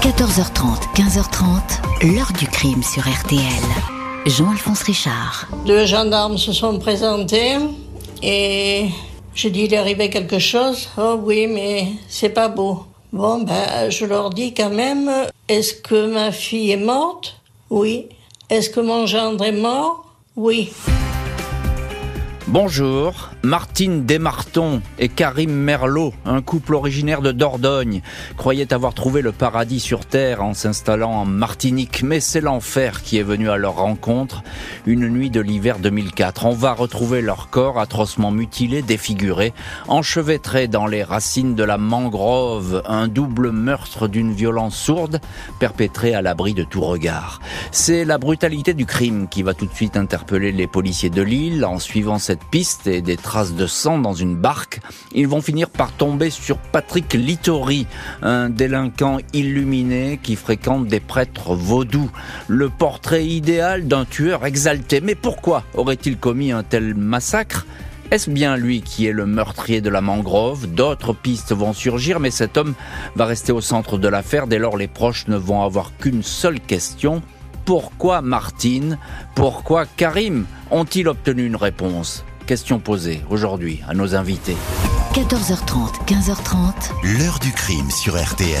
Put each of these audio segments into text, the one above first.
14h30, 15h30, l'heure du crime sur RTL. Jean-Alphonse Richard. Deux gendarmes se sont présentés et j'ai dit il est arrivé quelque chose? Oh oui, mais c'est pas beau. Bon, ben, je leur dis quand même, est-ce que ma fille est morte? Oui. Est-ce que mon gendre est mort? Oui. Bonjour, Martine Desmartons et Karim Merlot, un couple originaire de Dordogne, croyaient avoir trouvé le paradis sur Terre en s'installant en Martinique, mais c'est l'enfer qui est venu à leur rencontre une nuit de l'hiver 2004. On va retrouver leur corps atrocement mutilé, défiguré, enchevêtré dans les racines de la mangrove, un double meurtre d'une violence sourde perpétré à l'abri de tout regard. C'est la brutalité du crime qui va tout de suite interpeller les policiers de l'île en suivant cette piste et des traces de sang dans une barque, ils vont finir par tomber sur Patrick Littori, un délinquant illuminé qui fréquente des prêtres vaudous. Le portrait idéal d'un tueur exalté. Mais pourquoi aurait-il commis un tel massacre? Est-ce bien lui qui est le meurtrier de la mangrove? D'autres pistes vont surgir, mais cet homme va rester au centre de l'affaire. Dès lors, les proches ne vont avoir qu'une seule question. Pourquoi Martine? Pourquoi Karim? Ont-ils obtenu une réponse? Question posée aujourd'hui à nos invités. 14h30, 15h30. L'heure du crime sur RTL.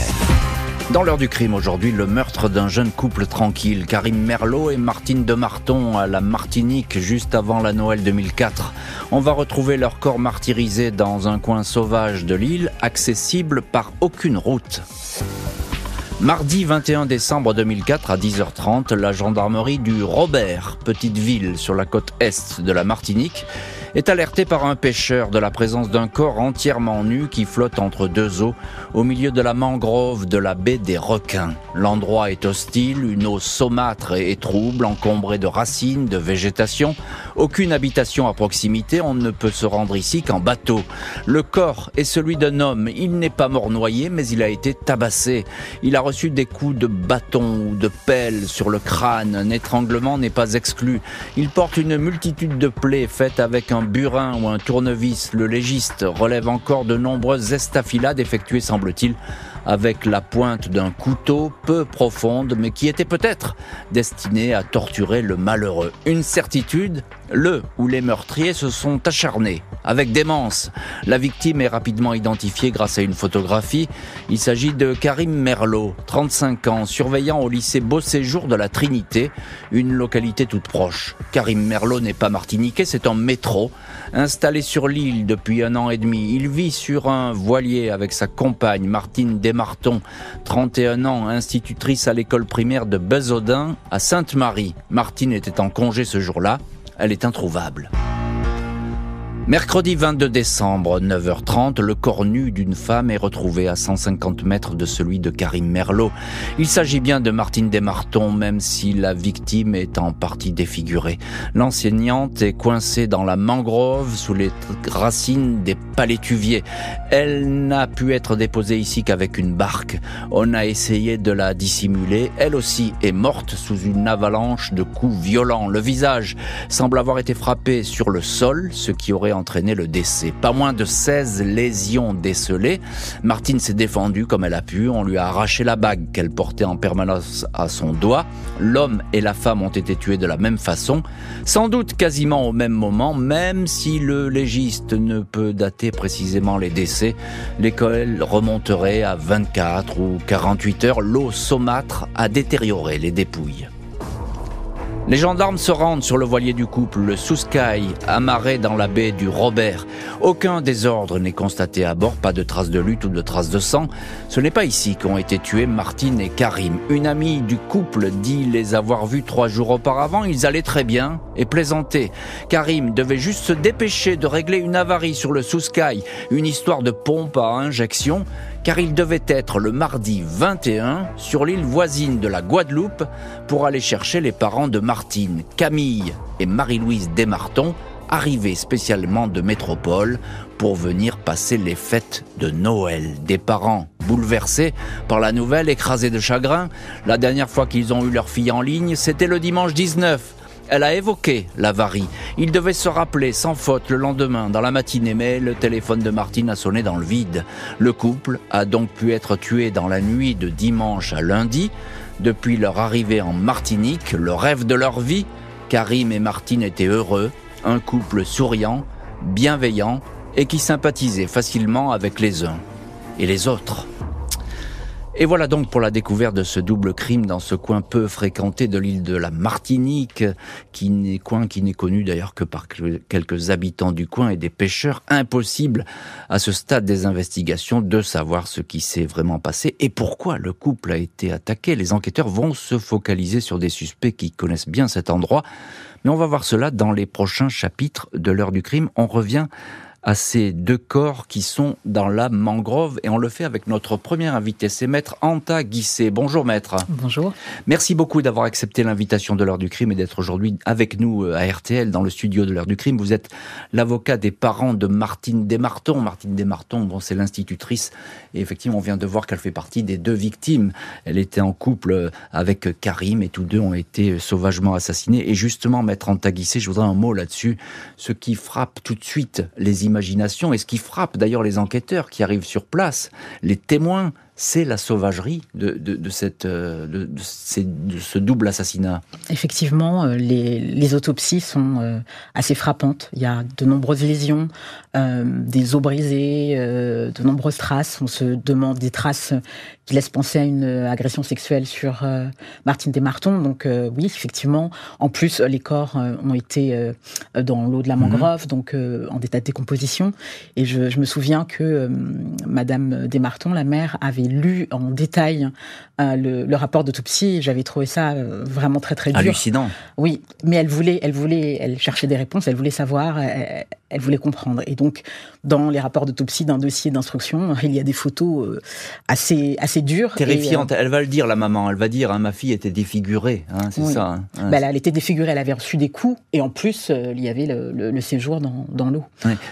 Dans l'heure du crime aujourd'hui, le meurtre d'un jeune couple tranquille, Karim Merlot et Martine de Marton à la Martinique juste avant la Noël 2004. On va retrouver leur corps martyrisé dans un coin sauvage de l'île, accessible par aucune route. Mardi 21 décembre 2004 à 10h30, la gendarmerie du Robert, petite ville sur la côte est de la Martinique, est alerté par un pêcheur de la présence d'un corps entièrement nu qui flotte entre deux eaux au milieu de la mangrove de la baie des requins. L'endroit est hostile, une eau saumâtre et trouble, encombrée de racines, de végétation, aucune habitation à proximité, on ne peut se rendre ici qu'en bateau. Le corps est celui d'un homme, il n'est pas mort noyé mais il a été tabassé. Il a reçu des coups de bâton ou de pelle sur le crâne, un étranglement n'est pas exclu. Il porte une multitude de plaies faites avec un un burin ou un tournevis, le légiste relève encore de nombreuses estafilades effectuées, semble-t-il, avec la pointe d'un couteau peu profonde, mais qui était peut-être destiné à torturer le malheureux. Une certitude, le ou les meurtriers se sont acharnés. Avec démence, la victime est rapidement identifiée grâce à une photographie. Il s'agit de Karim Merlot, 35 ans, surveillant au lycée Beau Séjour de la Trinité, une localité toute proche. Karim Merlot n'est pas martiniquais, c'est un métro. Installé sur l'île depuis un an et demi, il vit sur un voilier avec sa compagne Martine Desmartons, 31 ans, institutrice à l'école primaire de Bezaudin à Sainte-Marie. Martine était en congé ce jour-là elle est introuvable. Mercredi 22 décembre, 9h30, le corps nu d'une femme est retrouvé à 150 mètres de celui de Karim Merlot. Il s'agit bien de Martine Desmartons, même si la victime est en partie défigurée. L'enseignante est coincée dans la mangrove sous les racines des palétuviers. Elle n'a pu être déposée ici qu'avec une barque. On a essayé de la dissimuler. Elle aussi est morte sous une avalanche de coups violents. Le visage semble avoir été frappé sur le sol, ce qui aurait entraîné le décès. Pas moins de 16 lésions décelées. Martine s'est défendue comme elle a pu. On lui a arraché la bague qu'elle portait en permanence à son doigt. L'homme et la femme ont été tués de la même façon, sans doute quasiment au même moment, même si le légiste ne peut dater précisément les décès. L'école remonterait à 24 ou 48 heures. L'eau saumâtre a détérioré les dépouilles. Les gendarmes se rendent sur le voilier du couple, le Souskai, amarré dans la baie du Robert. Aucun désordre n'est constaté à bord, pas de traces de lutte ou de traces de sang. Ce n'est pas ici qu'ont été tués Martine et Karim. Une amie du couple dit les avoir vus trois jours auparavant. Ils allaient très bien et plaisantaient. Karim devait juste se dépêcher de régler une avarie sur le Souskai, une histoire de pompe à injection car il devait être le mardi 21 sur l'île voisine de la Guadeloupe pour aller chercher les parents de Martine, Camille et Marie-Louise Desmartons, arrivés spécialement de métropole pour venir passer les fêtes de Noël. Des parents bouleversés par la nouvelle, écrasés de chagrin. La dernière fois qu'ils ont eu leur fille en ligne, c'était le dimanche 19. Elle a évoqué l'avarie. Il devait se rappeler sans faute le lendemain, dans la matinée, mais le téléphone de Martine a sonné dans le vide. Le couple a donc pu être tué dans la nuit de dimanche à lundi. Depuis leur arrivée en Martinique, le rêve de leur vie, Karim et Martine étaient heureux, un couple souriant, bienveillant et qui sympathisait facilement avec les uns et les autres. Et voilà donc pour la découverte de ce double crime dans ce coin peu fréquenté de l'île de la Martinique, qui n'est coin qui n'est connu d'ailleurs que par quelques habitants du coin et des pêcheurs. Impossible à ce stade des investigations de savoir ce qui s'est vraiment passé et pourquoi le couple a été attaqué. Les enquêteurs vont se focaliser sur des suspects qui connaissent bien cet endroit. Mais on va voir cela dans les prochains chapitres de l'heure du crime. On revient à ces deux corps qui sont dans la mangrove et on le fait avec notre premier invité, c'est maître Anta Guissé. Bonjour maître. Bonjour. Merci beaucoup d'avoir accepté l'invitation de l'heure du crime et d'être aujourd'hui avec nous euh, à RTL dans le studio de l'heure du crime. Vous êtes l'avocat des parents de Martine Desmartons. Martine Desmartons, bon, c'est l'institutrice et effectivement on vient de voir qu'elle fait partie des deux victimes. Elle était en couple euh, avec Karim et tous deux ont été sauvagement assassinés. Et justement, maître Anta Guissé, je voudrais un mot là-dessus. Ce qui frappe tout de suite les et ce qui frappe d'ailleurs les enquêteurs qui arrivent sur place, les témoins c'est la sauvagerie de, de, cette, euh, de, de, ce double assassinat. Effectivement, euh, les, les autopsies sont euh, assez frappantes. Il y a de nombreuses lésions, des os brisés, de nombreuses traces. On se demande des traces qui laissent penser à une agression sexuelle sur Martine Desmartons. Donc oui, effectivement. En plus, les corps ont été dans l'eau de la mangrove, mhm. donc en état de décomposition. Et je, je me souviens que Madame Desmartons, la mère, avait lu en détail euh, le, rapport d'autopsie. J'avais trouvé ça euh, vraiment très très dur. Hallucinant. Oui, mais elle voulait, elle voulait, elle cherchait des réponses, elle voulait savoir, elle, voulait comprendre. Et donc, dans les rapports d'autopsie d'un dossier d'instruction, il y a des photos euh, assez assez dures. Terrifiantes. elle va le dire, la maman. Elle va dire, hein, ma fille était défigurée. Hein, c'est ça. Hein. Bah, elle était défigurée. Elle avait reçu des coups et en plus, il y avait le, séjour dans, dans l'eau.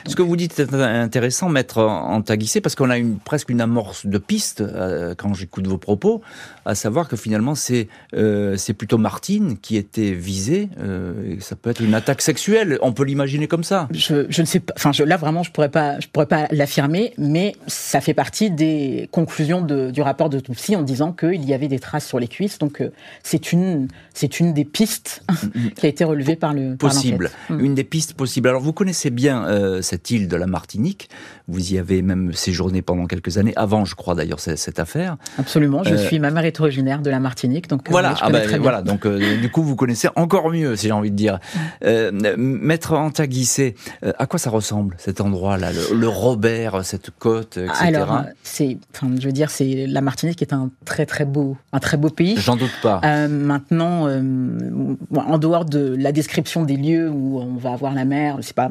Ce que vous dites est intéressant, maître Antaguissé, parce qu'on a une, presque une amorce de piste euh, quand j'écoute vos propos, à savoir que finalement c'est euh, c'est plutôt Martine qui était visée. Euh, ça peut être une attaque sexuelle. On peut l'imaginer comme ça. Je, je, ne sais pas. Enfin, je, là vraiment, je pourrais pas, je pourrais pas l'affirmer, mais ça fait partie des conclusions de, du rapport de Tutsi en disant qu'il y avait des traces sur les cuisses. Donc c'est une c'est une des pistes qui a été relevée par le possible. Mm. une des pistes possibles. Alors vous connaissez bien cette île de la Martinique. Vous y avez même séjourné pendant quelques années avant, je crois d'ailleurs, cette affaire. Absolument. Je euh, suis ma mère est originaire de la Martinique, donc euh, voilà. Ah bah, voilà. Donc euh, du coup, vous connaissez encore mieux, si j'ai envie de dire. Maître Antaguissé, à quoi ça ressemble cet endroit-là, le, Robert, cette côte, etc. Alors, c'est, enfin, je veux dire, c'est la Martinique est un très très beau, un très beau pays. J'en doute pas. maintenant, en dehors de la description des lieux où on va avoir la mer, c'est pas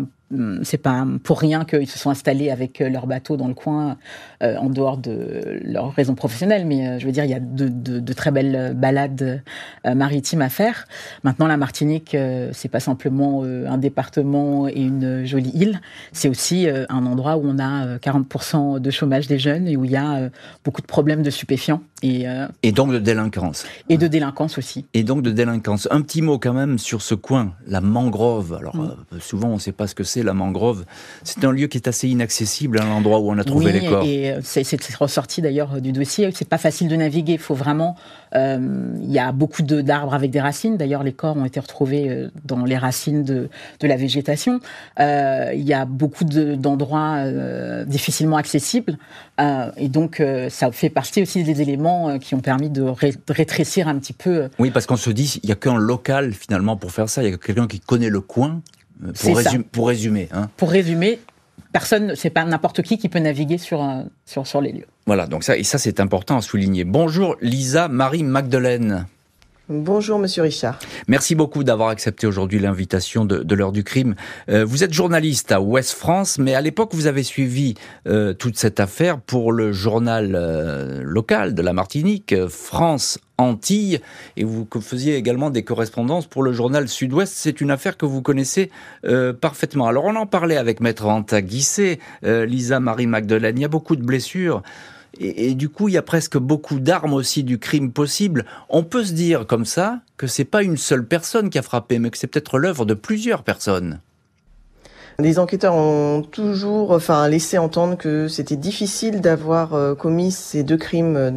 c'est pas pour rien qu'ils se sont installés avec euh, leur bateau dans le coin, euh, en dehors de leur raison professionnelle. Mais euh, je veux dire, il y a de, de, de très belles balades maritimes à faire. Maintenant, la Martinique, c'est pas simplement un département et une jolie île. C'est aussi un endroit où on a 40% de chômage des jeunes et où il y a beaucoup de problèmes de stupéfiants. Et, et donc de délinquance. Et de délinquance aussi. Et donc de délinquance. Un petit mot quand même sur ce coin, la mangrove. Alors souvent, on ne sait pas ce que c'est la mangrove. C'est un lieu qui est assez inaccessible à l'endroit où on a trouvé les corps. Et euh, c'est ressorti d'ailleurs euh, du dossier. C'est pas facile de naviguer. Il faut vraiment. Euh, il y a beaucoup d'arbres avec des racines. D'ailleurs, les corps ont été retrouvés dans les racines de, de la végétation. il y a beaucoup d'endroits difficilement accessibles. et donc, ça fait partie aussi des éléments qui ont permis de, rétrécir un petit peu. Oui, parce qu'on se dit, il n'y a qu'un local finalement pour faire ça. Il y a quelqu'un qui connaît le coin, pour, pour résumer. Hein. Pour résumer, personne, c'est pas n'importe qui qui peut naviguer sur, sur, sur les lieux. Voilà, donc ça, et ça c'est important à souligner. Bonjour Lisa Marie Magdeleine. Bonjour Monsieur Richard. Merci beaucoup d'avoir accepté aujourd'hui l'invitation de, l'heure du crime. Euh, vous êtes journaliste à Ouest France, mais à l'époque vous avez suivi euh, toute cette affaire pour le journal euh, local de la Martinique, France Antilles, et vous faisiez également des correspondances pour le journal Sud-Ouest. C'est une affaire que vous connaissez parfaitement. Alors on en parlait avec Maître Anta Guissé, Lisa Marie Magdelaine. Il y a beaucoup de blessures et, du coup, il y a presque beaucoup d'armes aussi du crime possible. On peut se dire comme ça que c'est pas une seule personne qui a frappé, mais que c'est peut-être l'œuvre de plusieurs personnes. Les enquêteurs ont toujours, enfin, laissé entendre que c'était difficile d'avoir euh, commis ces deux crimes euh,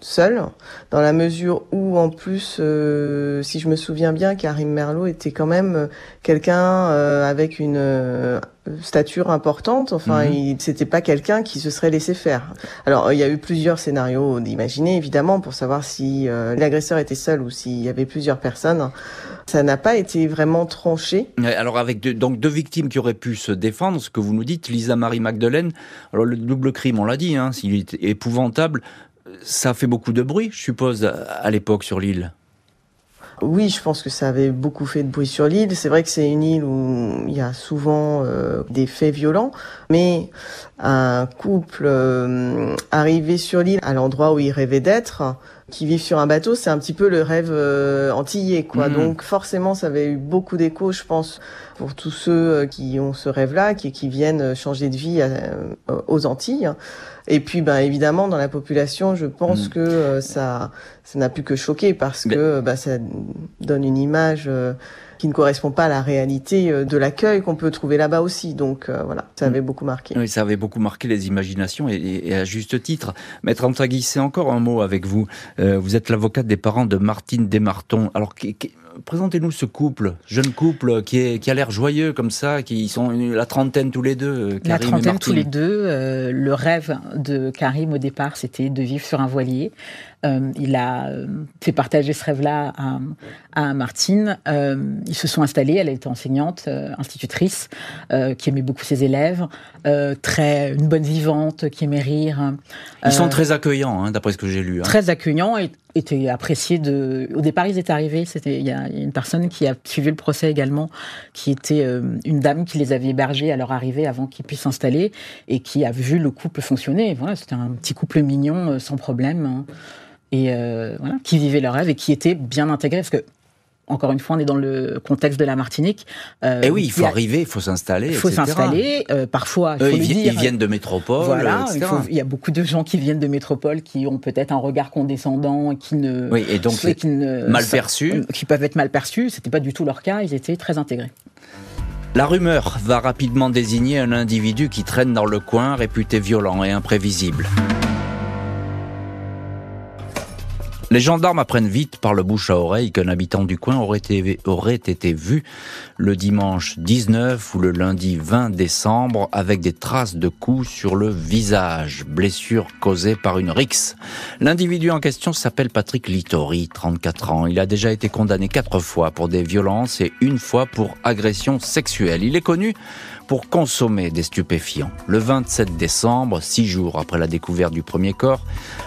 seuls, dans la mesure où, en plus, euh, si je me souviens bien, Karim Merlot était quand même quelqu'un avec une stature importante. Enfin, mhm. il c'était pas quelqu'un qui se serait laissé faire. Alors, il y a eu plusieurs scénarios d'imaginer, évidemment, pour savoir si l'agresseur était seul ou s'il y avait plusieurs personnes. Ça n'a pas été vraiment tranché. Alors avec deux, donc deux victimes qui auraient pu se défendre, ce que vous nous dites, Lisa Marie Magdeleine. Alors le double crime, on l'a dit, hein, s'il est épouvantable, ça fait beaucoup de bruit, je suppose, à l'époque sur l'île. Oui, je pense que ça avait beaucoup fait de bruit sur l'île. C'est vrai que c'est une île où il y a souvent euh, des faits violents, mais un couple euh, arrivé sur l'île à l'endroit où il rêvait d'être, qui vivent sur un bateau, c'est un petit peu le rêve euh, antillais, quoi. Mhm. Donc forcément, ça avait eu beaucoup d'écho, je pense, pour tous ceux euh, qui ont ce rêve-là, qui, qui viennent changer de vie euh, aux Antilles. Et puis, ben évidemment, dans la population, je pense mhm. que ça, ça n'a plus que choquer parce que ben, ça donne une image qui ne correspond pas à la réalité euh, de l'accueil qu'on peut trouver là-bas aussi. Donc euh, voilà, ça avait mm. beaucoup marqué. Oui, ça avait beaucoup marqué les imaginations et, à juste titre. Maître Antagui, c'est encore un mot avec vous. Euh, vous êtes l'avocate des parents de Martine Desmartons. Alors, présentez-nous ce couple, jeune couple qui, est, qui a l'air joyeux comme ça, qui sont la trentaine tous les deux. Karim la trentaine tous les deux. le rêve de Karim au départ, c'était de vivre sur un voilier. Euh, il a euh, fait partager ce rêve-là à, à, Martine. Euh, ils se sont installés. Elle était enseignante, institutrice, qui aimait beaucoup ses élèves, très une bonne vivante, qui aimait rire. Ils sont très accueillants, hein, d'après ce que j'ai lu. Hein. Très accueillants et étaient appréciés de. Au départ, ils étaient arrivés. C'était il y a une personne qui a suivi le procès également, qui était une dame qui les avait hébergés à leur arrivée avant qu'ils puissent s'installer et qui a vu le couple fonctionner. Voilà, c'était un petit couple mignon, sans problème. Hein et euh, qui vivaient leur rêve et qui étaient bien que encore une fois, on est dans le contexte de la Martinique. Euh, et eh oui, il faut arriver, il faut s'installer. Il faut s'installer. Euh, parfois, il faut ils, dire, ils, viennent de métropole. Voilà, il, il, y a beaucoup de gens qui viennent de métropole, qui ont peut-être un regard condescendant, qui ne, oui, et donc qui ne, mal perçus, qui peuvent être mal perçus. C'était pas du tout leur cas. Ils étaient très intégrés. La rumeur va rapidement désigner un individu qui traîne dans le coin, réputé violent et imprévisible. Les gendarmes apprennent vite par le bouche à oreille qu'un habitant du coin aurait été, aurait été vu le dimanche 19 ou le lundi 20 décembre avec des traces de coups sur le visage, blessure causée par une rixe. L'individu en question s'appelle Patrick Littori, 34 ans. Il a déjà été condamné quatre fois pour des violences et une fois pour agression sexuelle. Il est connu pour consommer des stupéfiants. Le 27 décembre, six jours après la découverte du premier corps,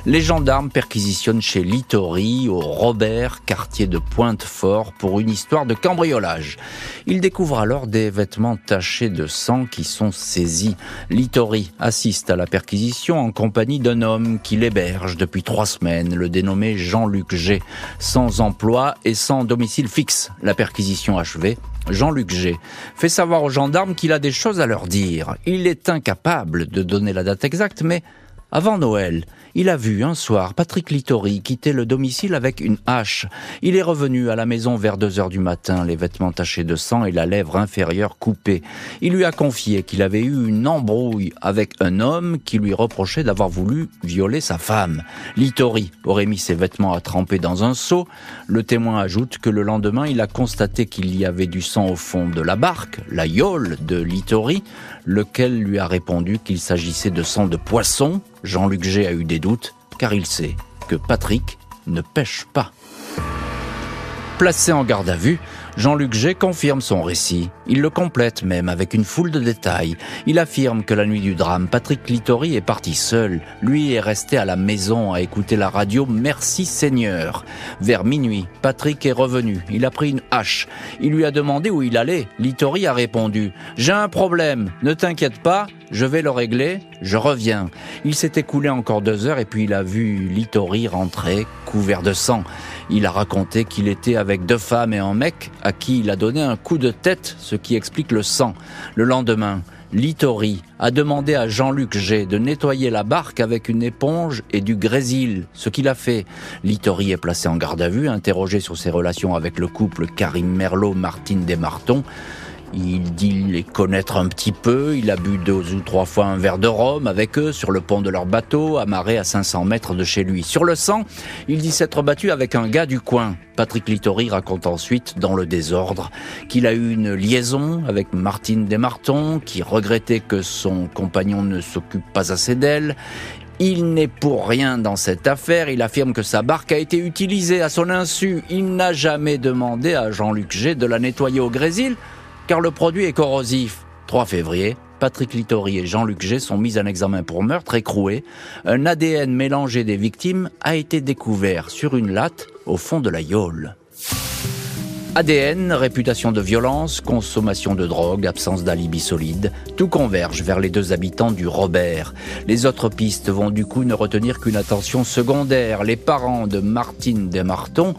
les gendarmes perquisitionnent chez Littori, au Robert, quartier de Pointe-Fort, pour une histoire de cambriolage. Ils découvrent alors des vêtements tachés de sang qui sont saisis. Littori assiste à la perquisition en compagnie d'un homme qui l'héberge depuis trois semaines, le dénommé Jean-Luc G, sans emploi et sans domicile fixe. La perquisition achevée, Jean-Luc G fait savoir aux gendarmes qu'il a des choses à leur dire. Il est incapable de donner la date exacte, mais avant Noël, il a vu un soir Patrick Littori quitter le domicile avec une hache. Il est revenu à la maison vers 2 heures du matin, les vêtements tachés de sang et la lèvre inférieure coupée. Il lui a confié qu'il avait eu une embrouille avec un homme qui lui reprochait d'avoir voulu violer sa femme. Littori aurait mis ses vêtements à tremper dans un seau. Le témoin ajoute que le lendemain, il a constaté qu'il y avait du sang au fond de la barque, la yole de Littori, lequel lui a répondu qu'il s'agissait de sang de poisson. Jean-Luc G a eu des car il sait que Patrick ne pêche pas. Placé en garde à vue, Jean-Luc G confirme son récit. Il le complète même avec une foule de détails. Il affirme que la nuit du drame, Patrick Littori est parti seul. Lui est resté à la maison à écouter la radio Merci Seigneur. Vers minuit, Patrick est revenu. Il a pris une hache. Il lui a demandé où il allait. Littori a répondu J'ai un problème. Ne t'inquiète pas, je vais le régler, je reviens. Il s'est écoulé encore deux heures et puis il a vu Littori rentrer, couvert de sang. Il a raconté qu'il était avec deux femmes et un mec à qui il a donné un coup de tête, ce qui explique le sang. Le lendemain, Littori a demandé à Jean-Luc G de nettoyer la barque avec une éponge et du grésil, ce qu'il a fait. Littori est placé en garde à vue, interrogé sur ses relations avec le couple Karim Merlot-Martine Desmartons. Il dit les connaître un petit peu, il a bu deux ou trois fois un verre de rhum avec eux sur le pont de leur bateau, amarré à 500 mètres de chez lui. Sur le sang, il dit s'être battu avec un gars du coin. Patrick Littori raconte ensuite, dans le désordre, qu'il a eu une liaison avec Martine Desmartons, qui regrettait que son compagnon ne s'occupe pas assez d'elle. Il n'est pour rien dans cette affaire. Il affirme que sa barque a été utilisée à son insu. Il n'a jamais demandé à Jean-Luc G de la nettoyer au grésil car le produit est corrosif. 3 février, Patrick Littori et Jean-Luc G sont mis en examen pour meurtre écroué. Un ADN mélangé des victimes a été découvert sur une latte au fond de la Yole. ADN, réputation de violence, consommation de drogue, absence d'alibi solide, tout converge vers les deux habitants du Robert. Les autres pistes vont du coup ne retenir qu'une attention secondaire. Les parents de Martine Desmartons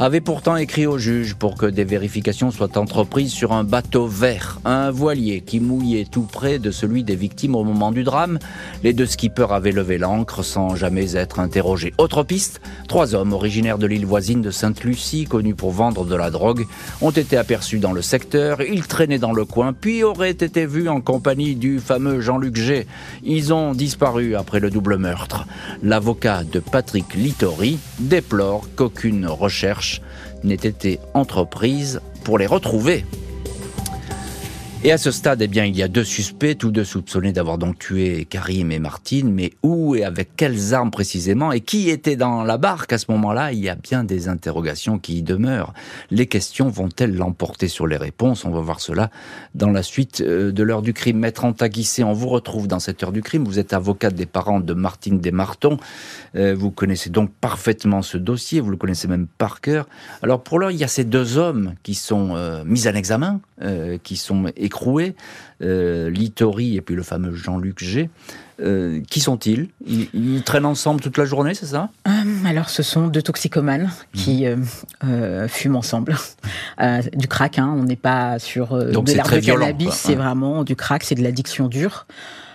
avait pourtant écrit au juge pour que des vérifications soient entreprises sur un bateau vert, un voilier qui mouillait tout près de celui des victimes au moment du drame. Les deux skippers avaient levé l'ancre sans jamais être interrogés. Autre piste, trois hommes originaires de l'île voisine de Sainte-Lucie, connus pour vendre de la drogue, ont été aperçus dans le secteur. Ils traînaient dans le coin, puis auraient été vus en compagnie du fameux Jean-Luc G. Ils ont disparu après le double meurtre. L'avocat de Patrick Littori déplore qu'aucune recherche n'ait été entreprise pour les retrouver? Et à ce stade, eh bien, il y a deux suspects, tous deux soupçonnés d'avoir donc tué Karim et Martine, mais où et avec quelles armes précisément, et qui était dans la barque à ce moment-là? Il y a bien des interrogations qui y demeurent. Les questions vont-elles l'emporter sur les réponses? On va voir cela dans la suite euh, de l'heure du crime. Maître Antaguissé, on vous retrouve dans cette heure du crime. Vous êtes avocat des parents de Martine Desmartons. Euh, vous connaissez donc parfaitement ce dossier, vous le connaissez même par cœur. Alors pour l'heure, il y a ces deux hommes qui sont euh, mis en examen, qui sont écroué, euh, Littori et puis le fameux Jean-Luc G. Euh, qui sont-ils? Ils, traînent ensemble toute la journée, c'est ça? Euh, Alors, ce sont deux toxicomanes qui mmh. fument ensemble. du crack, hein, on n'est pas sur Donc de l'herbe de cannabis, c'est vraiment du crack, c'est de l'addiction dure.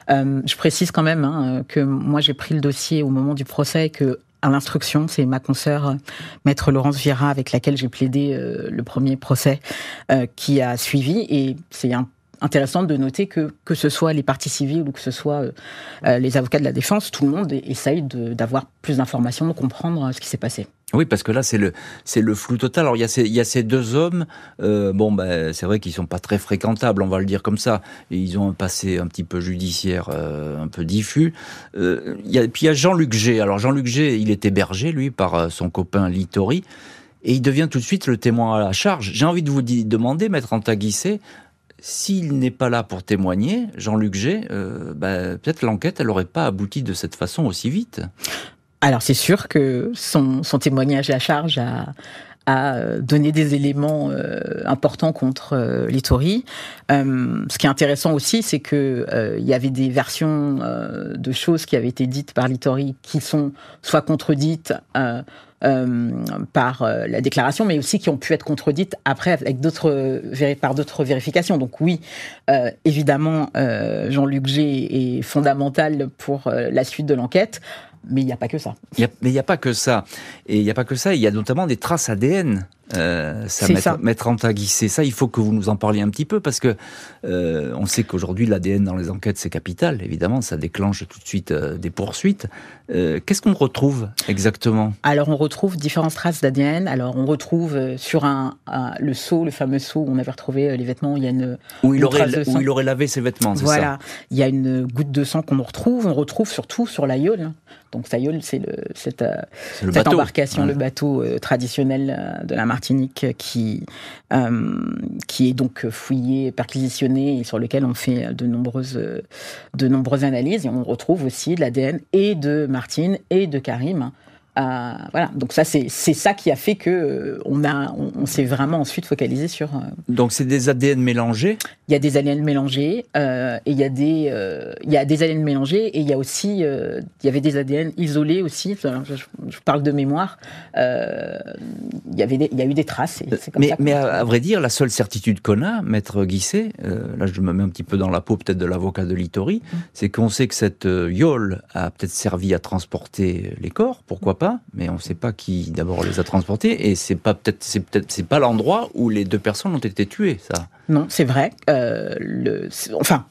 je précise quand même hein, que moi j'ai pris le dossier au moment du procès que à l'instruction, c'est ma consoeur maître Laurence Vieira avec laquelle j'ai plaidé le premier procès qui a suivi. Et c'est un intéressant de noter que que ce soit les parties civiles ou que ce soit euh, euh, les avocats de la défense, tout le monde essaye d'avoir plus d'informations, de comprendre euh, ce qui s'est passé. Oui, parce que là, c'est le, c'est le flou total. Alors, il y a ces, il y a ces deux hommes. bon, ben, c'est vrai qu'ils sont pas très fréquentables, on va le dire comme ça. Et ils ont un passé un petit peu judiciaire, un peu diffus. a, puis il y a Jean-Luc G. Alors, Jean-Luc G, il est hébergé, lui, par son copain Littori. Et il devient tout de suite le témoin à la charge. J'ai envie de vous demander, maître Antaguissé, s'il n'est pas là pour témoigner, Jean-Luc G, euh, bah, peut-être l'enquête, elle n'aurait pas abouti de cette façon aussi vite. Alors c'est sûr que son, témoignage à charge a, donné des éléments euh, importants contre euh, Littori. ce qui est intéressant aussi, c'est que il y avait des versions de choses qui avaient été dites par Littori qui sont soit contredites euh, par euh, la déclaration, mais aussi qui ont pu être contredites après avec d'autres par d'autres vérifications. Donc oui, euh, évidemment, Jean-Luc G est fondamental pour la suite de l'enquête. Mais il n'y a pas que ça. mais il n'y a pas que ça. Et il n'y a pas que ça. Il y a notamment des traces ADN euh, ça, mettre, mettre Ça, il faut que vous nous en parliez un petit peu parce que euh, on sait qu'aujourd'hui l'ADN dans les enquêtes c'est capital. Évidemment, ça déclenche tout de suite euh, des poursuites. Qu'est-ce qu'on retrouve exactement? Alors, on retrouve différentes traces d'ADN. Alors, on retrouve sur un, le seau, le fameux seau où on avait retrouvé les vêtements. Il y a une où il aurait où il aurait lavé ses vêtements. Voilà. Ça? Il y a une goutte de sang qu'on retrouve. On retrouve surtout sur la Donc, Sayol, c'est cette, embarcation, le bateau traditionnel de la Martinique qui, euh, qui est donc fouillé, perquisitionné et sur lequel on fait de nombreuses, de nombreuses analyses. Et on retrouve aussi de l'ADN et de Martine et de Karim voilà. Donc ça, c'est ça qui a fait que euh, on a, on, s'est vraiment ensuite focalisé sur. Euh, Donc c'est des ADN mélangés? Il y a des ADN mélangés euh, et il y a des, il y a des ADN mélangés et il y a aussi, il y avait des ADN isolés aussi. Je, parle de mémoire. il y avait, il y a eu des traces. mais, mais à, vrai dire, la seule certitude qu'on a, maître Guisset, là je me mets un petit peu dans la peau peut-être de l'avocat de Littori, mmh. c'est qu'on sait que cette yole a peut-être servi à transporter les corps, pourquoi pas mais on ne sait pas qui d'abord les a transportés, et c'est pas peut-être c'est peut-être c'est pas l'endroit où les deux personnes ont été tuées, ça. Non, c'est vrai. Euh, le, enfin,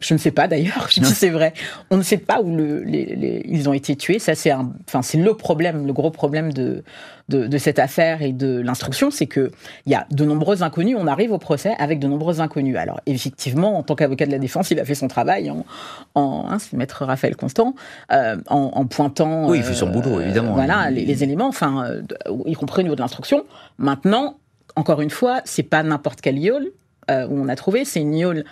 je ne sais pas d'ailleurs, je dis c'est vrai. On ne sait pas où le, les, ils ont été tués. Ça, c'est enfin, c'est le problème, le gros problème de, de, de cette affaire et de l'instruction, c'est que il y a de nombreux inconnus. On arrive au procès avec de nombreux inconnus. Alors, effectivement, en tant qu'avocat de la défense, il a fait son travail en, en hein, maître Raphaël Constant, euh, en, en, pointant. Oui, il fait son boulot, euh, évidemment. Voilà, les, les, éléments, enfin, euh, y compris au niveau de l'instruction. Maintenant, encore une fois, c'est pas n'importe quel yole euh, où on a trouvé, c'est une yole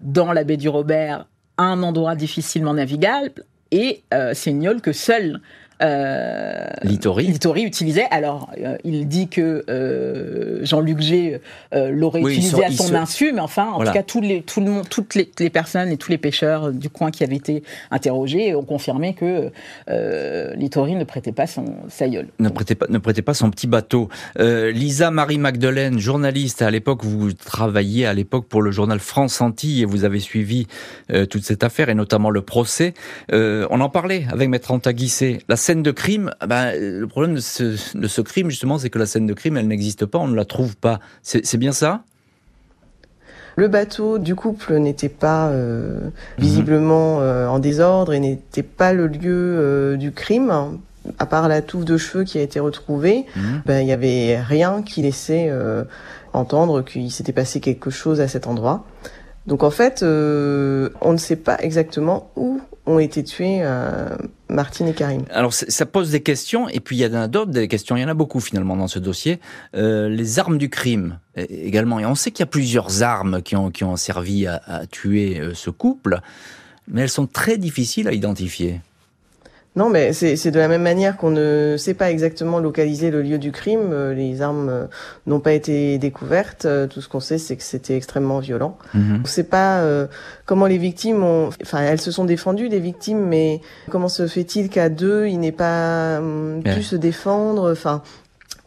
dans la baie du Robert, un endroit difficilement navigable, et euh, c'est une que seul euh, Littori. utilisait. Alors, euh, il dit que euh, Jean-Luc G euh, l'aurait utilisé à son insu, mais enfin, en tout cas, tous les, tout le monde, toutes les, les, personnes et tous les pêcheurs du coin qui avaient été interrogés ont confirmé que Littori ne prêtait pas son saïeul. Ne prêtait pas, ne prêtait pas son petit bateau. Lisa Marie Magdeleine, journaliste, à l'époque, vous travailliez à l'époque pour le journal France Antilles et vous avez suivi toute cette affaire et notamment le procès. on en parlait avec Maître Antaguissé. La scène de crime, ah ben, le problème de ce, crime, justement, c'est que la scène de crime, elle n'existe pas, on ne la trouve pas. C'est bien ça? Le bateau du couple n'était pas euh, visiblement euh, en désordre et n'était pas le lieu euh, du crime. À part la touffe de cheveux qui a été retrouvée, mhm. ben, il n'y avait rien qui laissait entendre qu'il s'était passé quelque chose à cet endroit. Donc en fait, on ne sait pas exactement où ont été tués euh, Martine et Karim. Alors ça pose des questions, et puis il y en a d'autres des questions, il y en a beaucoup finalement dans ce dossier. Euh, les armes du crime également, et on sait qu'il y a plusieurs armes qui ont, qui ont servi à, tuer euh, ce couple, mais elles sont très difficiles à identifier. Non, mais c'est de la même manière qu'on ne sait pas exactement localiser le lieu du crime. Euh, les armes euh, n'ont pas été découvertes. Euh, tout ce qu'on sait, c'est que c'était extrêmement violent. Mhm. On ne sait pas comment les victimes ont... Enfin, elles se sont défendues, les victimes, mais comment se fait-il qu'à deux, il n'ait pas hum, pu se défendre? Enfin,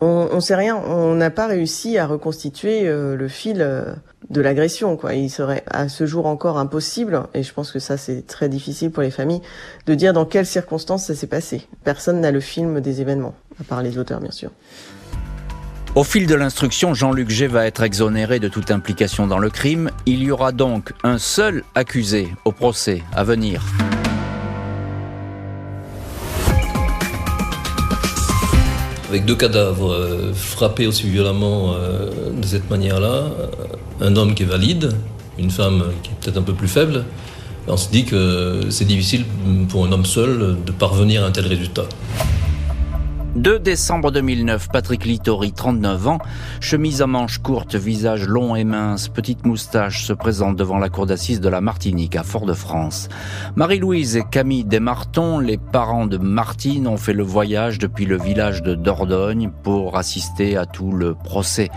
on ne sait rien. On n'a pas réussi à reconstituer le fil de l'agression. Il serait à ce jour encore impossible, et je pense que ça c'est très difficile pour les familles, de dire dans quelles circonstances ça s'est passé. Personne n'a le film des événements, à part les auteurs bien sûr. Au fil de l'instruction, Jean-Luc G va être exonéré de toute implication dans le crime. Il y aura donc un seul accusé au procès à venir. Avec deux cadavres euh, frappés aussi violemment euh, de cette manière-là, un homme qui est valide, une femme qui est peut-être un peu plus faible. On se dit que c'est difficile pour un homme seul de parvenir à un tel résultat. 2 décembre 2009, Patrick Littori, 39 ans, chemise à manches courtes, visage long et mince, petite moustache, se présente devant la cour d'assises de la Martinique à Fort-de-France. Marie-Louise et Camille Desmartons, les parents de Martine, ont fait le voyage depuis le village de Dordogne pour assister à tout le procès.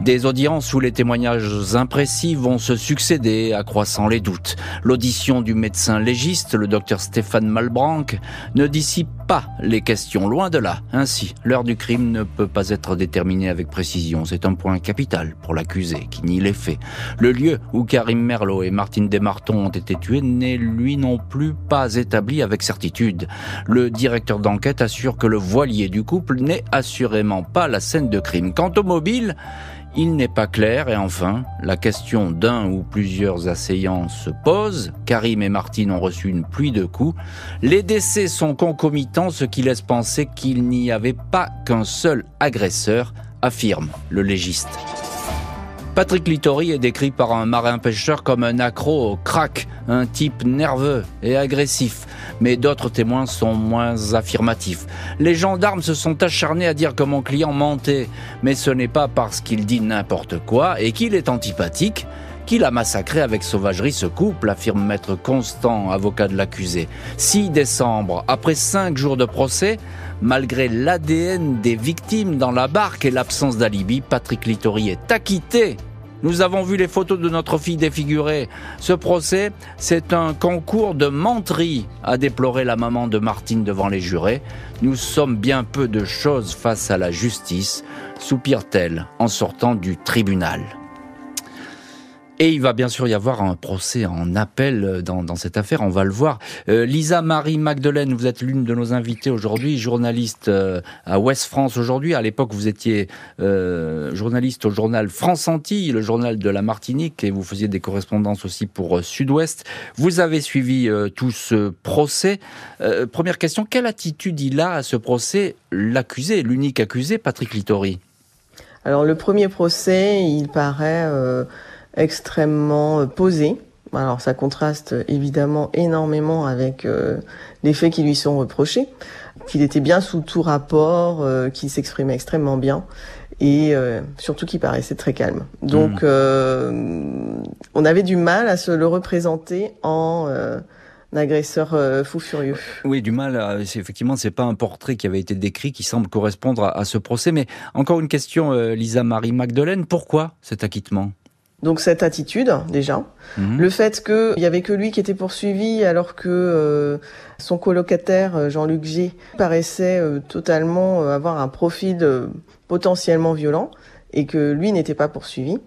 Des audiences où les témoignages imprécis vont se succéder, accroissant les doutes. L'audition du médecin légiste, le docteur Stéphane Malbranck, ne dissipe pas les questions, loin de là. Ainsi, l'heure du crime ne peut pas être déterminée avec précision. C'est un point capital pour l'accusé qui nie les faits. Le lieu où Karim Merlot et Martine Desmartons ont été tués n'est lui non plus pas établi avec certitude. Le directeur d'enquête assure que le voilier du couple n'est assurément pas la scène de crime. Quant au mobile, il n'est pas clair et enfin, la question d'un ou plusieurs assaillants se pose. Karim et Martine ont reçu une pluie de coups. Les décès sont concomitants, ce qui laisse penser qu'il n'y avait pas qu'un seul agresseur, affirme le légiste. Patrick Littori est décrit par un marin-pêcheur comme un accro au crack, un type nerveux et agressif. Mais d'autres témoins sont moins affirmatifs. Les gendarmes se sont acharnés à dire que mon client mentait. Mais ce n'est pas parce qu'il dit n'importe quoi et qu'il est antipathique qu'il a massacré avec sauvagerie ce couple, affirme maître Constant, avocat de l'accusé. 6 décembre, après 5 jours de procès, malgré l'ADN des victimes dans la barque et l'absence d'alibi, Patrick Littori est acquitté nous avons vu les photos de notre fille défigurée. Ce procès, c'est un concours de menterie, a déploré la maman de Martine devant les jurés. Nous sommes bien peu de choses face à la justice, soupire-t-elle en sortant du tribunal. Et il va bien sûr y avoir un procès en appel euh, dans, cette affaire, on va le voir. Euh, Lisa Marie Magdelaine, vous êtes l'une de nos invitées aujourd'hui, journaliste euh, à Ouest France aujourd'hui. À l'époque, vous étiez journaliste au journal France Antilles, le journal de la Martinique, et vous faisiez des correspondances aussi pour Sud-Ouest. Vous avez suivi tout ce procès. première question, quelle attitude il a à ce procès, l'accusé, l'unique accusé, Patrick Littori? Alors le premier procès, il paraît extrêmement euh, posé. Alors ça contraste évidemment énormément avec euh, les faits qui lui sont reprochés, qu'il était bien sous tout rapport, euh, qu'il s'exprimait extrêmement bien et surtout qu'il paraissait très calme. Donc mmh. on avait du mal à se le représenter en agresseur fou furieux. Oui, du mal. effectivement, c'est pas un portrait qui avait été décrit qui semble correspondre à, ce procès. Mais encore une question, Lisa Marie Magdelaine, pourquoi cet acquittement? Donc cette attitude déjà, mhm. le fait qu'il y avait que lui qui était poursuivi alors que euh, son colocataire euh, Jean-Luc G paraissait euh, totalement avoir un profil potentiellement violent et que lui n'était pas poursuivi.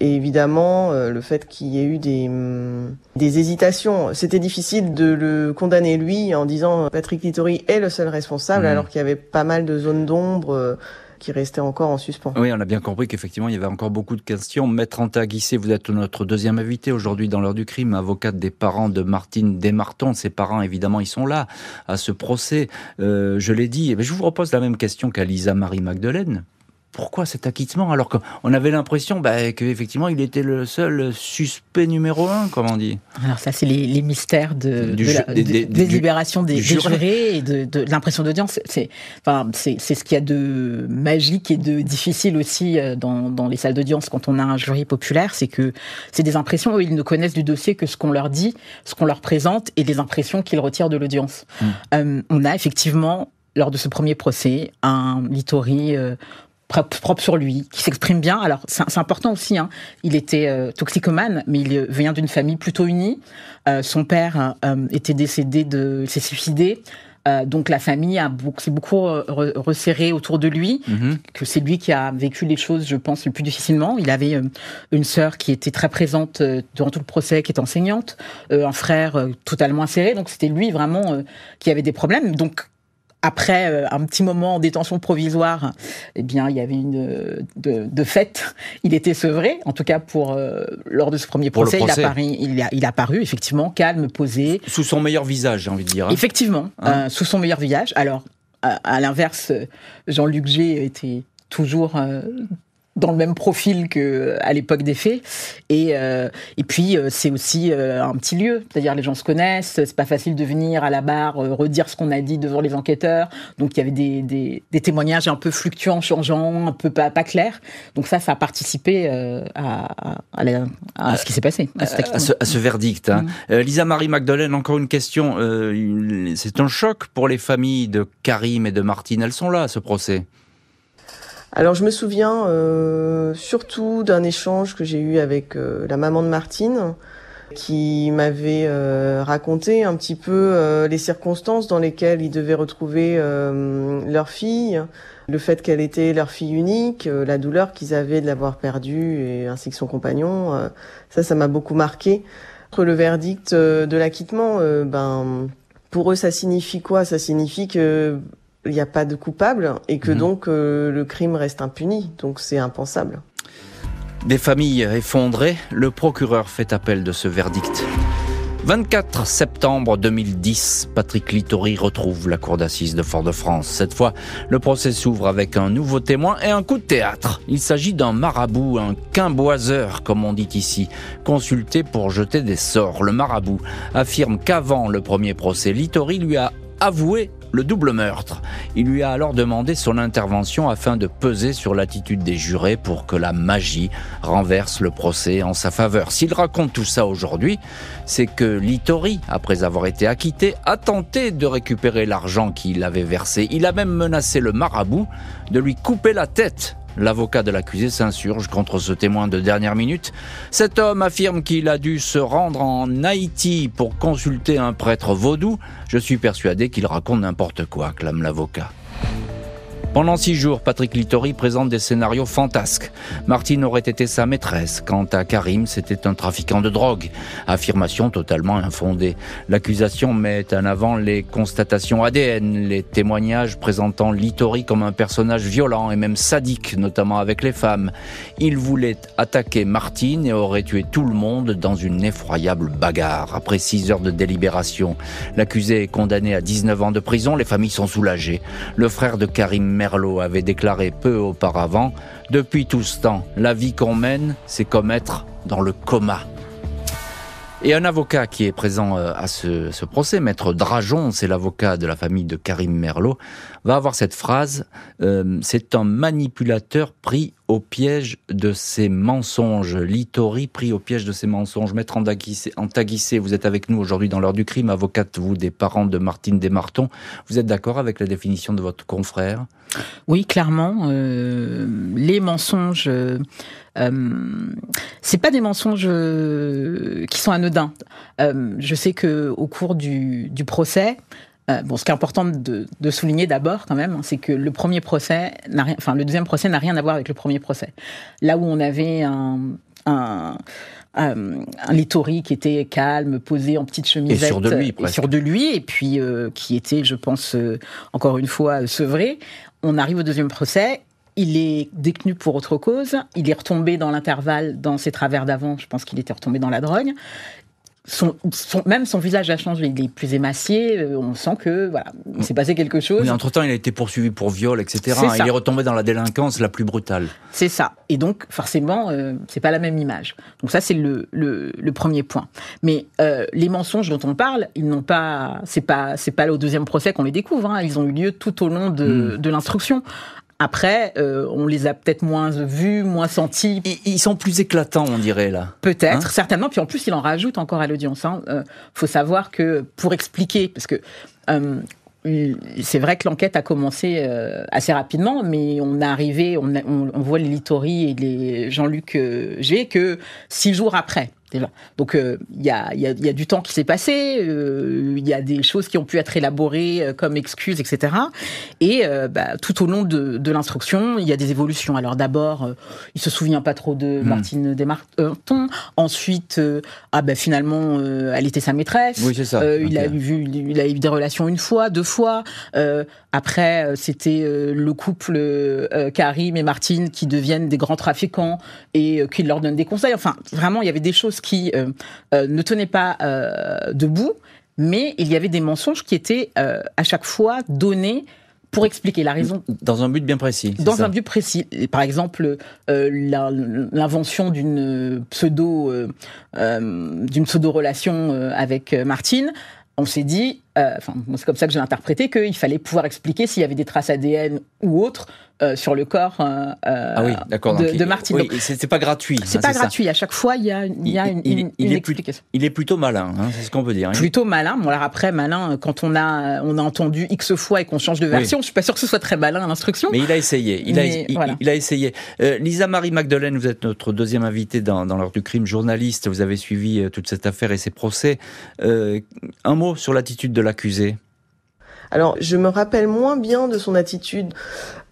Et évidemment, le fait qu'il y ait eu des, mm, des hésitations, c'était difficile de le condamner lui en disant Patrick Littori est le seul responsable mhm. alors qu'il y avait pas mal de zones d'ombre qui restait encore en suspens. Oui, on a bien compris qu'effectivement, il y avait encore beaucoup de questions. Maître Antaguissé, vous êtes notre deuxième invité aujourd'hui dans l'heure du crime, avocate des parents de Martine Desmartons. Ses parents, évidemment, ils sont là à ce procès. Euh, je l'ai dit. Mais je vous repose la même question qu'à Lisa Marie Magdelaine pourquoi cet acquittement alors qu'on avait l'impression bah, qu'effectivement il était le seul suspect numéro un, comme on dit Alors ça, c'est les, mystères de, des, libérations des, jurés et de, l'impression d'audience. C'est enfin, ce qu'il y a de magique et de difficile aussi euh, dans, les salles d'audience quand on a un jury populaire, c'est que c'est des impressions où ils ne connaissent du dossier que ce qu'on leur dit, ce qu'on leur présente et les impressions qu'ils retirent de l'audience. Hmm. Euh, on a effectivement lors de ce premier procès, un Littori euh, propre sur lui, qui s'exprime bien. Alors c'est important aussi. Hein. Il était euh, toxicomane, mais il vient d'une famille plutôt unie. Euh, son père euh, était décédé de, s'est suicidé. donc la famille a beaucoup, s'est beaucoup resserré autour de lui, mm-hmm. que c'est lui qui a vécu les choses, je pense, le plus difficilement. Il avait une sœur qui était très présente durant tout le procès, qui est enseignante, un frère totalement inséré, donc c'était lui vraiment qui avait des problèmes. Donc après euh, un petit moment en détention provisoire, eh bien, il y avait une de, de fait, il était sevré. En tout cas, pour euh, lors de ce premier procès, Il, a paru, il, a, il a paru effectivement calme, posé, sous son meilleur visage, j'ai envie de dire. Hein. Effectivement, hein euh, sous son meilleur visage. Alors, à, à l'inverse, Jean-Luc G était toujours dans le même profil que euh, à l'époque des faits. Et, euh, et puis, euh, c'est aussi un petit lieu. C'est-à-dire, les gens se connaissent. C'est pas facile de venir à la barre redire ce qu'on a dit devant les enquêteurs. Donc, il y avait des, des, des témoignages un peu fluctuants, changeants, un peu pas, pas clairs. Donc, ça, ça a participé à, à, à, ce qui s'est passé. À, ce, à ce, verdict. Hein. Mm. Lisa Marie Magdalene, encore une question. c'est un choc pour les familles de Karim et de Martine. Elles sont là à ce procès. Alors je me souviens euh, surtout d'un échange que j'ai eu avec euh, la maman de Martine qui m'avait euh, raconté un petit peu les circonstances dans lesquelles ils devaient retrouver leur fille, le fait qu'elle était leur fille unique, la douleur qu'ils avaient de l'avoir perdue et ainsi que son compagnon. ça, ça m'a beaucoup marqué. Entre le verdict de l'acquittement, ben pour eux, ça signifie quoi? Ça signifie que il n'y a pas de coupable et que mhm. donc euh, le crime reste impuni. Donc c'est impensable. Des familles effondrées, le procureur fait appel de ce verdict. 24 septembre 2010, Patrick Littori retrouve la cour d'assises de Fort-de-France. Cette fois, le procès s'ouvre avec un nouveau témoin et un coup de théâtre. Il s'agit d'un marabout, un quimboiseur, comme on dit ici, consulté pour jeter des sorts. Le marabout affirme qu'avant le premier procès, Littori lui a avoué le double meurtre. Il lui a alors demandé son intervention afin de peser sur l'attitude des jurés pour que la magie renverse le procès en sa faveur. S'il raconte tout ça aujourd'hui, c'est que Littori, après avoir été acquitté, a tenté de récupérer l'argent qu'il avait versé. Il a même menacé le marabout de lui couper la tête L'avocat de l'accusé s'insurge contre ce témoin de dernière minute. Cet homme affirme qu'il a dû se rendre en Haïti pour consulter un prêtre vaudou. Je suis persuadé qu'il raconte n'importe quoi, clame l'avocat. Pendant six jours, Patrick Littori présente des scénarios fantasques. Martine aurait été sa maîtresse. Quant à Karim, c'était un trafiquant de drogue. Affirmation totalement infondée. L'accusation met en avant les constatations ADN, les témoignages présentant Littori comme un personnage violent et même sadique, notamment avec les femmes. Il voulait attaquer Martine et aurait tué tout le monde dans une effroyable bagarre. Après six heures de délibération, l'accusé est condamné à 19 ans de prison. Les familles sont soulagées. Le frère de Karim Merlot avait déclaré peu auparavant, depuis tout ce temps, la vie qu'on mène, c'est comme être dans le coma. Et un avocat qui est présent euh, à ce, procès, maître Drajon, c'est l'avocat de la famille de Karim Merlot, va avoir cette phrase euh, c'est un manipulateur pris au piège de ses mensonges. Litori pris au piège de ses mensonges. Maître Antaguissé, vous êtes avec nous aujourd'hui dans l'heure du crime, avocate, vous, des parents de Martine Desmartons. Vous êtes d'accord avec la définition de votre confrère? Oui, clairement. Euh, les mensonges euh, c'est pas des mensonges euh, qui sont anodins. Euh, je sais que au cours du, procès, bon, ce qui est important de, souligner d'abord quand même, c'est que le premier procès rien, enfin le deuxième procès n'a rien à voir avec le premier procès. Là où on avait un, un un Littori qui était calme, posé en petite chemisette. Et sur de lui, sur de lui, et puis qui était, je pense, encore une fois, sevré. On arrive au deuxième procès, il est détenu pour autre cause. Il est retombé dans l'intervalle dans ses travers d'avant. Je pense qu'il était retombé dans la drogue. Son, même son visage a changé, il est plus émacié, euh, on sent que voilà, il s'est passé quelque chose. Mais entre-temps, il a été poursuivi pour viol, etc. Il est retombé dans la délinquance la plus brutale. C'est ça. Et donc, forcément, euh, c'est pas la même image. Donc ça, c'est le, le, premier point. Mais euh, les mensonges dont on parle, ils n'ont pas, c'est pas, c'est pas au deuxième procès qu'on les découvre. Hein. Ils ont eu lieu tout au long de, hmm. de l'instruction. Après, euh, on les a peut-être moins vus, moins sentis. Ils sont plus éclatants, on dirait là. Peut-être, hein certainement. Puis en plus, il en rajoute encore à l'audience. Hein. Euh, faut savoir que pour expliquer, parce que euh, c'est vrai que l'enquête a commencé euh, assez rapidement, mais on est arrivé, on, on, voit les Littori et les Jean-Luc G que six jours après. Donc il y, a, y, a, y, a, du temps qui s'est passé, il y a des choses qui ont pu être élaborées comme excuses, etc. Et bah, tout au long de, de l'instruction, il y a des évolutions. Alors d'abord, il se souvient pas trop de Martine Desmartons. Ensuite, ah bah, finalement, elle était sa maîtresse. Oui, c'est ça. il, a vu, il a eu des relations une fois, deux fois. après, c'était le couple Karim et Martine qui deviennent des grands trafiquants et qui leur donnent des conseils. Enfin, vraiment, il y avait des choses qui euh, euh, ne tenaient pas euh, debout, mais il y avait des mensonges qui étaient à chaque fois donnés pour expliquer la raison. Dans un but bien précis. Dans un but précis. Par exemple, l'invention d'une pseudo, d'une pseudo relation avec Martine. On s'est dit, enfin, c'est comme ça que j'ai interprété, qu'il fallait pouvoir expliquer s'il y avait des traces ADN ou autres euh, sur le corps euh, euh ah oui, de, de, Martine. Oui, c'est pas gratuit. C'est hein, pas gratuit. À chaque fois, il y a, il y a une, il, une, explication. il est plutôt malin, hein, c'est ce qu'on peut dire. Hein. Plutôt malin. Bon, alors après, malin, quand on a, on a entendu X fois et qu'on change de version, je suis pas sûr que ce soit très malin l'instruction. Mais il a essayé. Il, a, il, a essayé. Euh, Lisa Marie Magdeleine, vous êtes notre deuxième invitée dans, dans l'heure du crime, journaliste. Vous avez suivi toute cette affaire et ses procès. un mot sur l'attitude de l'accusé. Alors, je me rappelle moins bien de son attitude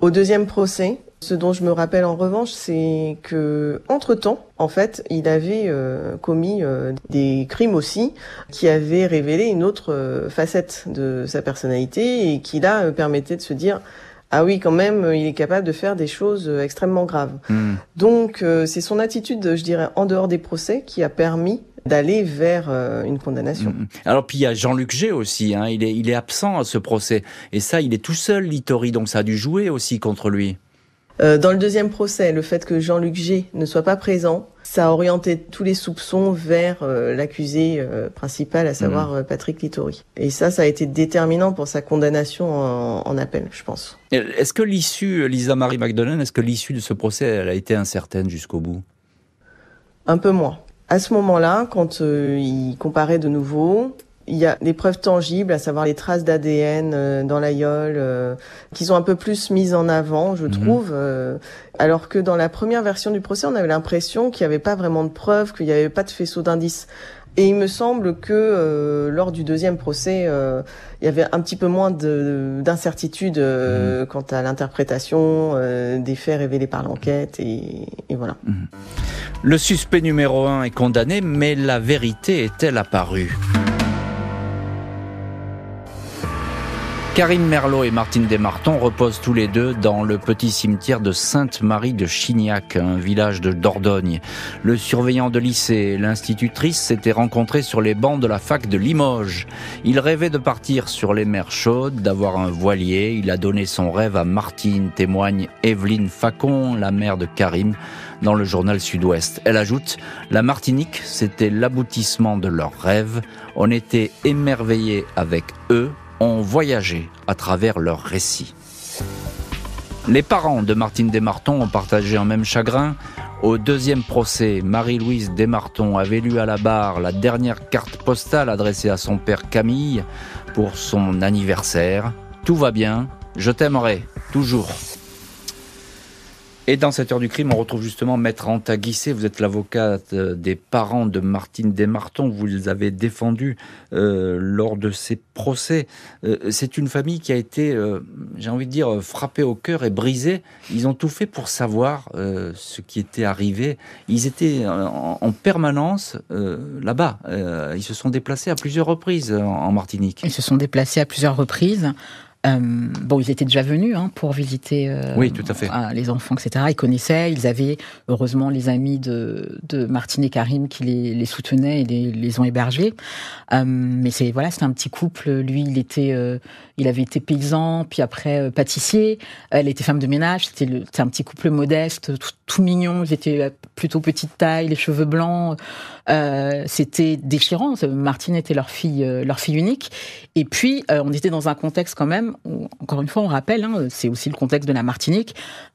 au deuxième procès. Ce dont je me rappelle en revanche, c'est que entre temps, en fait, il avait euh, commis euh, des crimes aussi, qui avaient révélé une autre euh, facette de sa personnalité et qui là permettait de se dire ah oui, quand même, il est capable de faire des choses extrêmement graves. Hmm. Donc, c'est son attitude, je dirais, en dehors des procès, qui a permis d'aller vers euh, une condamnation. Mm, mm. Alors puis il y a Jean-Luc G aussi, hein. il, est, il est absent à ce procès. Et ça, il est tout seul, Littori, donc ça a dû jouer aussi contre lui. dans le deuxième procès, le fait que Jean-Luc G ne soit pas présent, ça a orienté tous les soupçons vers l'accusé principal, à savoir mmh. Patrick Littori. Et ça, ça a été déterminant pour sa condamnation en, en appel, je pense. Est-ce que l'issue, Lisa Marie McDonald, est-ce que l'issue de ce procès, elle a été incertaine jusqu'au bout? Un peu moins. À ce moment-là, quand il comparait de nouveau, il y a des preuves tangibles, à savoir les traces d'ADN euh, dans l'aïeul, euh, qui sont un peu plus mises en avant, je mhm. trouve. Euh, alors que dans la première version du procès, on avait l'impression qu'il n'y avait pas vraiment de preuves, qu'il n'y avait pas de faisceau d'indices. Et il me semble que lors du deuxième procès, il y avait un petit peu moins d'incertitude mhm. quant à l'interprétation des faits révélés par l'enquête, et, voilà. Mhm. Le suspect numéro un est condamné, mais la vérité est-elle apparue? Karim Merlot et Martine Desmartons reposent tous les deux dans le petit cimetière de Sainte-Marie de Chignac, un village de Dordogne. Le surveillant de lycée et l'institutrice s'étaient rencontrés sur les bancs de la fac de Limoges. Il rêvait de partir sur les mers chaudes, d'avoir un voilier. Il a donné son rêve à Martine, témoigne Evelyne Facon, la mère de Karim dans le journal Sud-Ouest. Elle ajoute, la Martinique, c'était l'aboutissement de leur rêve. On était émerveillés avec eux ont voyagé à travers leurs récits. Les parents de Martine Desmartons ont partagé un même chagrin. Au deuxième procès, Marie-Louise Desmartons avait lu à la barre la dernière carte postale adressée à son père Camille pour son anniversaire. Tout va bien, je t'aimerai, toujours. Et dans cette heure du crime, on retrouve justement Maître Anta Guissé. Vous êtes l'avocate euh, des parents de Martine Desmartons. Vous les avez défendus euh, lors de ces procès. Euh, c'est une famille qui a été, j'ai envie de dire, frappée au cœur et brisée. Ils ont tout fait pour savoir ce qui était arrivé. Ils étaient en, permanence là-bas. ils se sont déplacés à plusieurs reprises en Martinique. Ils se sont déplacés à plusieurs reprises. Euh, bon, ils étaient déjà venus hein, pour visiter euh, oui, tout à fait. les enfants, etc. Ils connaissaient, ils avaient heureusement les amis de, de Martine et Karim qui les, les soutenaient et les, les ont hébergés. Euh, mais c'est voilà, c'était un petit couple. Lui, il était, il avait été paysan, puis après pâtissier. Elle était femme de ménage. C'était un petit couple modeste, tout, tout, mignon. Ils étaient plutôt petite taille, les cheveux blancs. C'était déchirant. Martine était leur fille, leur fille unique. Et puis, on était dans un contexte quand même encore une fois, on rappelle, hein, c'est aussi le contexte de la Martinique,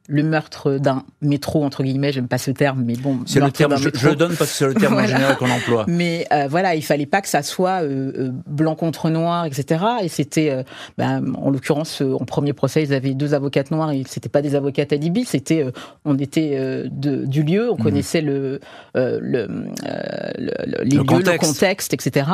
le meurtre d'un métro, entre guillemets, j'aime pas ce terme, mais bon. C'est le terme, je, le donne parce que c'est le terme en général qu'on emploie. Mais euh, voilà, il fallait pas que ça soit euh, euh, blanc contre noir, etc. Et c'était, ben, en l'occurrence, en premier procès, ils avaient deux avocates noires et c'était pas des avocates alibi, c'était, on était de, du lieu, on mhm. connaissait le, le, le, les lieux, contexte. le contexte, etc.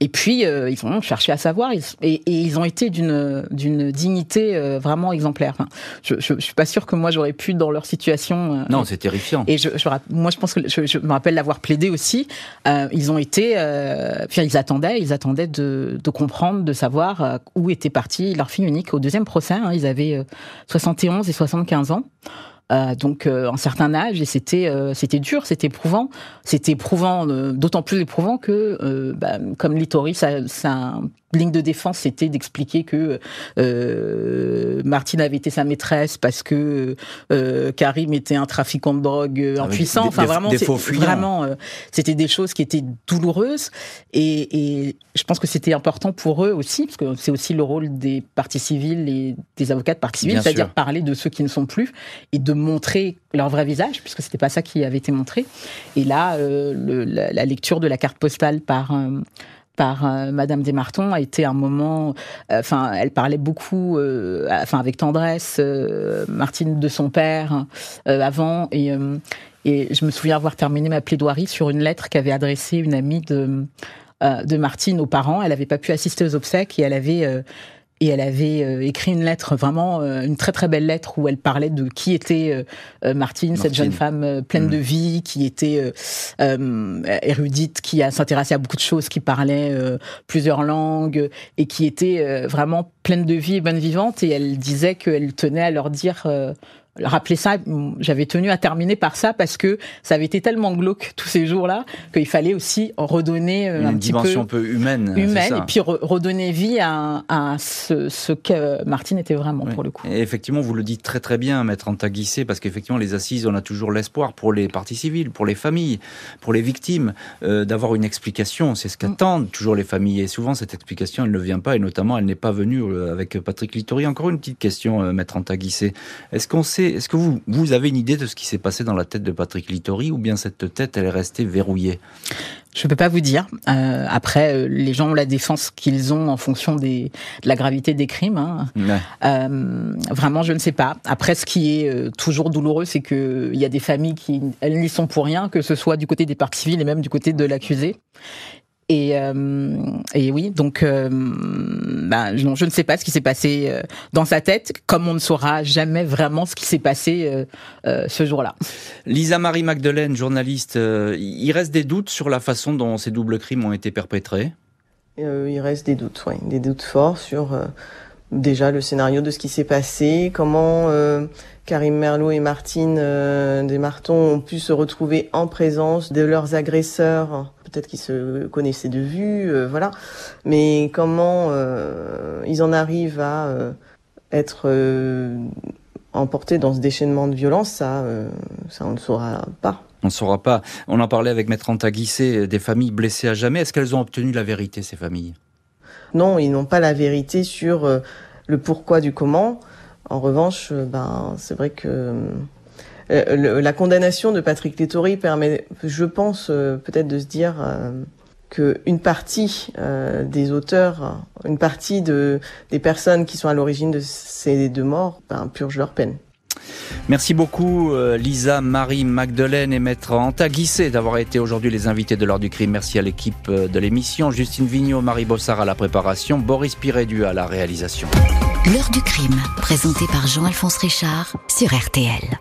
Et puis, ils ont cherché à savoir et, et, ils ont été d'une dignité vraiment exemplaire. je, je, je suis pas sûr que moi j'aurais pu dans leur situation. Euh, non, c'est terrifiant. Et je, moi, je pense que je, me rappelle l'avoir plaidé aussi. Euh, ils ont été, euh, ils attendaient, ils attendaient de, de comprendre, de savoir euh, où était partie leur fille unique. Au deuxième procès, hein, ils avaient 71 et 75 ans. Euh, donc euh, un certain âge et c'était euh, c'était dur, c'était éprouvant, c'était éprouvant, d'autant plus éprouvant que bah, comme Littori, ça, ça ligne de défense, c'était d'expliquer que euh, Martine avait été sa maîtresse parce que euh, Karim était un trafiquant de drogue impuissant. enfin, vraiment, vraiment, c'était des choses qui étaient douloureuses et, et je pense que c'était important pour eux aussi, parce que c'est aussi le rôle des parties civiles et des avocats de parties civiles, c'est-à-dire parler de ceux qui ne sont plus et de montrer leur vrai visage, puisque c'était pas ça qui avait été montré. Et là, euh, le, la, lecture de la carte postale par euh, par euh, Madame Desmartons a été un moment. Enfin, elle parlait beaucoup, enfin avec tendresse, Martine de son père avant et. et je me souviens avoir terminé ma plaidoirie sur une lettre qu'avait adressée une amie de, de Martine aux parents. Elle n'avait pas pu assister aux obsèques et elle avait et elle avait euh, écrit une lettre, vraiment euh, une très très belle lettre où elle parlait de qui était euh, Martine, cette jeune femme pleine de mm. vie, qui était érudite, qui s'intéressait à beaucoup de choses, qui parlait plusieurs langues et qui était vraiment pleine de vie et bonne vivante. Et elle disait qu'elle tenait à leur dire rappeler ça. J'avais tenu à terminer par ça parce que ça avait été tellement glauque tous ces jours-là qu'il fallait aussi redonner euh, un petit dimension un peu humaine, humaine, et puis redonner vie à, ce, ce, que Martine était vraiment pour le coup. Et effectivement, vous le dites très très bien, maître Antaguissé, parce qu'effectivement, les assises, on a toujours l'espoir pour les parties civiles, pour les familles, pour les victimes, euh, d'avoir une explication. C'est ce qu'attendent toujours les familles. Et souvent, cette explication, elle ne vient pas, et notamment, elle n'est pas venue euh, avec Patrick Littori. Encore une petite question, maître Antaguissé. Est-ce qu'on sait, est-ce que vous, vous avez une idée de ce qui s'est passé dans la tête de Patrick Littori, ou bien cette tête, elle est restée verrouillée? Je peux pas vous dire. Euh, après, euh, les gens ont la défense qu'ils ont en fonction des, de la gravité des crimes. Hein. Euh, vraiment, je ne sais pas. Après, ce qui est toujours douloureux, c'est qu'il y a des familles qui elles n'y sont pour rien, que ce soit du côté des parties civiles et même du côté de l'accusé. Et, euh, et, oui, donc euh, bah, je, je, ne sais pas ce qui s'est passé euh, dans sa tête, comme on ne saura jamais vraiment ce qui s'est passé ce jour-là. Lisa Marie Magdeleine, journaliste, il reste des doutes sur la façon dont ces doubles crimes ont été perpétrés? Il reste des doutes, oui, des doutes forts sur déjà le scénario de ce qui s'est passé, comment Karim Merlot et Martine Desmartons ont pu se retrouver en présence de leurs agresseurs peut-être qu'ils se connaissaient de vue, euh, voilà. Mais comment euh, ils en arrivent à euh, être emportés dans ce déchaînement de violence, ça, ça on ne saura pas. On ne saura pas. On en parlait avec Maître Antaguissé, des familles blessées à jamais. Est-ce qu'elles ont obtenu la vérité, ces familles? Non, ils n'ont pas la vérité sur le pourquoi du comment. En revanche, ben, c'est vrai que euh, la condamnation de Patrick Létori permet, je pense, euh, peut-être de se dire euh, qu'une partie des auteurs, une partie de, des personnes qui sont à l'origine de ces deux morts, ben, purgent leur peine. Merci beaucoup Lisa, Marie, Magdeleine et Maître Antaguissé d'avoir été aujourd'hui les invités de l'heure du crime. Merci à l'équipe de l'émission, Justine Vignot, Marie Bossard à la préparation, Boris Pirédu à la réalisation. L'heure du crime, présenté par Jean-Alphonse Richard sur RTL.